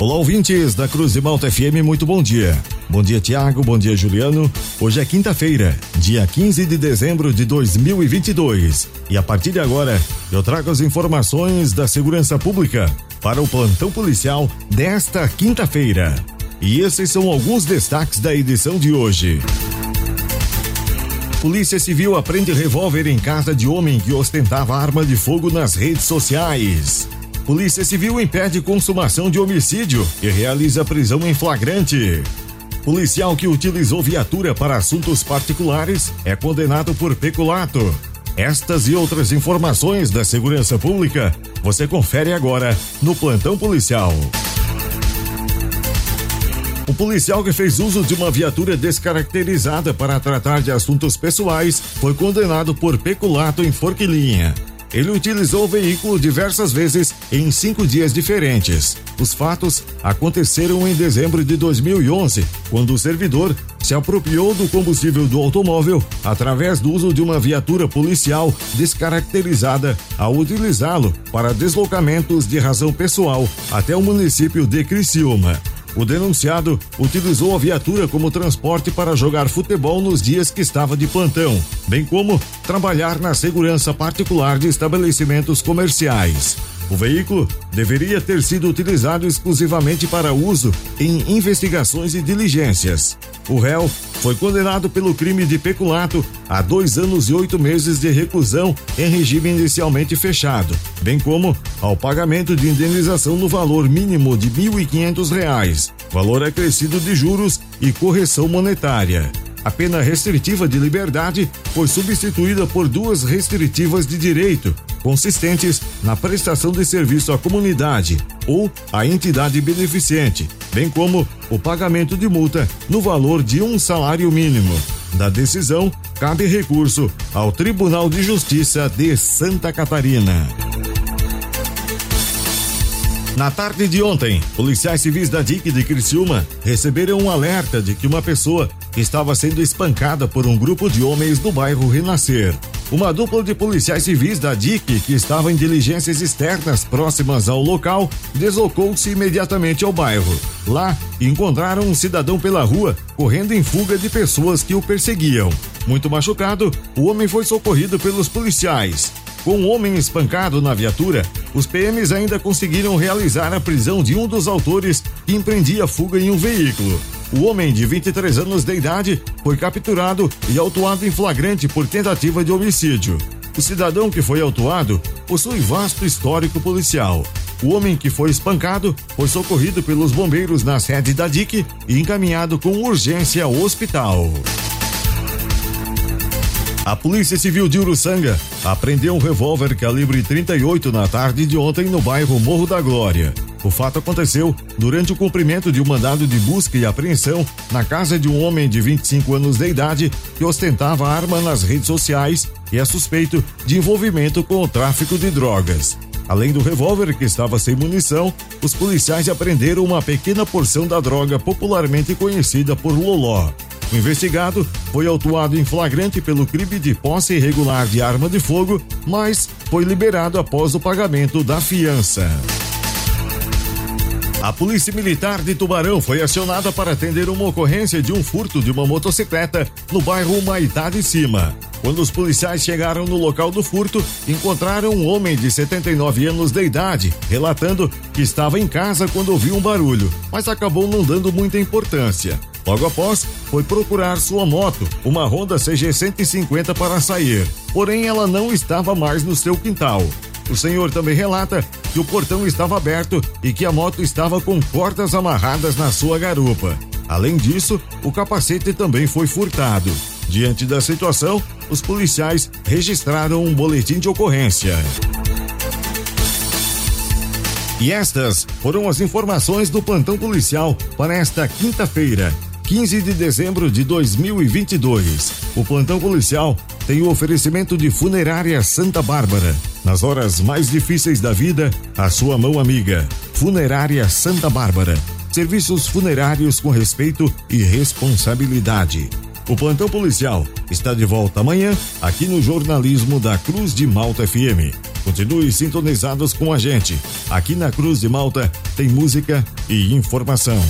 Olá, ouvintes da Cruz de Malta FM, muito bom dia. Bom dia, Tiago, bom dia, Juliano. Hoje é quinta-feira, dia 15 de dezembro de 2022. E a partir de agora, eu trago as informações da segurança pública para o plantão policial desta quinta-feira. E esses são alguns destaques da edição de hoje. Polícia Civil aprende revólver em casa de homem que ostentava arma de fogo nas redes sociais. Polícia Civil impede consumação de homicídio e realiza prisão em flagrante. Policial que utilizou viatura para assuntos particulares é condenado por peculato. Estas e outras informações da segurança pública você confere agora no Plantão Policial. O policial que fez uso de uma viatura descaracterizada para tratar de assuntos pessoais foi condenado por peculato em Forquilinha. Ele utilizou o veículo diversas vezes em cinco dias diferentes. Os fatos aconteceram em dezembro de 2011, quando o servidor se apropriou do combustível do automóvel através do uso de uma viatura policial descaracterizada ao utilizá-lo para deslocamentos de razão pessoal até o município de Criciúma. O denunciado utilizou a viatura como transporte para jogar futebol nos dias que estava de plantão, bem como trabalhar na segurança particular de estabelecimentos comerciais. O veículo deveria ter sido utilizado exclusivamente para uso em investigações e diligências. O réu foi condenado pelo crime de peculato a dois anos e oito meses de reclusão em regime inicialmente fechado, bem como ao pagamento de indenização no valor mínimo de R$ 1.500, valor acrescido de juros e correção monetária. A pena restritiva de liberdade foi substituída por duas restritivas de direito, consistentes na prestação de serviço à comunidade ou à entidade beneficente, bem como o pagamento de multa no valor de um salário mínimo. Da decisão, cabe recurso ao Tribunal de Justiça de Santa Catarina. Na tarde de ontem, policiais civis da DIC de Criciúma receberam um alerta de que uma pessoa estava sendo espancada por um grupo de homens no bairro Renascer. Uma dupla de policiais civis da DIC, que estava em diligências externas próximas ao local, deslocou-se imediatamente ao bairro. Lá, encontraram um cidadão pela rua, correndo em fuga de pessoas que o perseguiam. Muito machucado, o homem foi socorrido pelos policiais. Com o homem espancado na viatura, os PMs ainda conseguiram realizar a prisão de um dos autores que empreendia fuga em um veículo. O homem de 23 anos de idade foi capturado e autuado em flagrante por tentativa de homicídio. O cidadão que foi autuado possui vasto histórico policial. O homem que foi espancado foi socorrido pelos bombeiros na sede da DIC e encaminhado com urgência ao hospital. A Polícia Civil de Uruçanga apreendeu um revólver calibre 38 na tarde de ontem no bairro Morro da Glória. O fato aconteceu durante o cumprimento de um mandado de busca e apreensão na casa de um homem de 25 anos de idade que ostentava arma nas redes sociais e é suspeito de envolvimento com o tráfico de drogas. Além do revólver que estava sem munição, os policiais apreenderam uma pequena porção da droga popularmente conhecida por Loló. O investigado foi autuado em flagrante pelo crime de posse irregular de arma de fogo, mas foi liberado após o pagamento da fiança. A Polícia Militar de Tubarão foi acionada para atender uma ocorrência de um furto de uma motocicleta no bairro Maitá de Cima. Quando os policiais chegaram no local do furto, encontraram um homem de 79 anos de idade, relatando que estava em casa quando ouviu um barulho, mas acabou não dando muita importância. Logo após, foi procurar sua moto, uma Honda CG 150 para sair. Porém, ela não estava mais no seu quintal. O senhor também relata que o portão estava aberto e que a moto estava com cordas amarradas na sua garupa. Além disso, o capacete também foi furtado. Diante da situação, os policiais registraram um boletim de ocorrência. E estas foram as informações do plantão policial para esta quinta-feira, 15 de dezembro de 2022. O plantão policial tem o oferecimento de Funerária Santa Bárbara. Nas horas mais difíceis da vida, a sua mão amiga. Funerária Santa Bárbara. Serviços funerários com respeito e responsabilidade. O plantão policial está de volta amanhã aqui no jornalismo da Cruz de Malta FM. Continue sintonizados com a gente. Aqui na Cruz de Malta tem música e informação.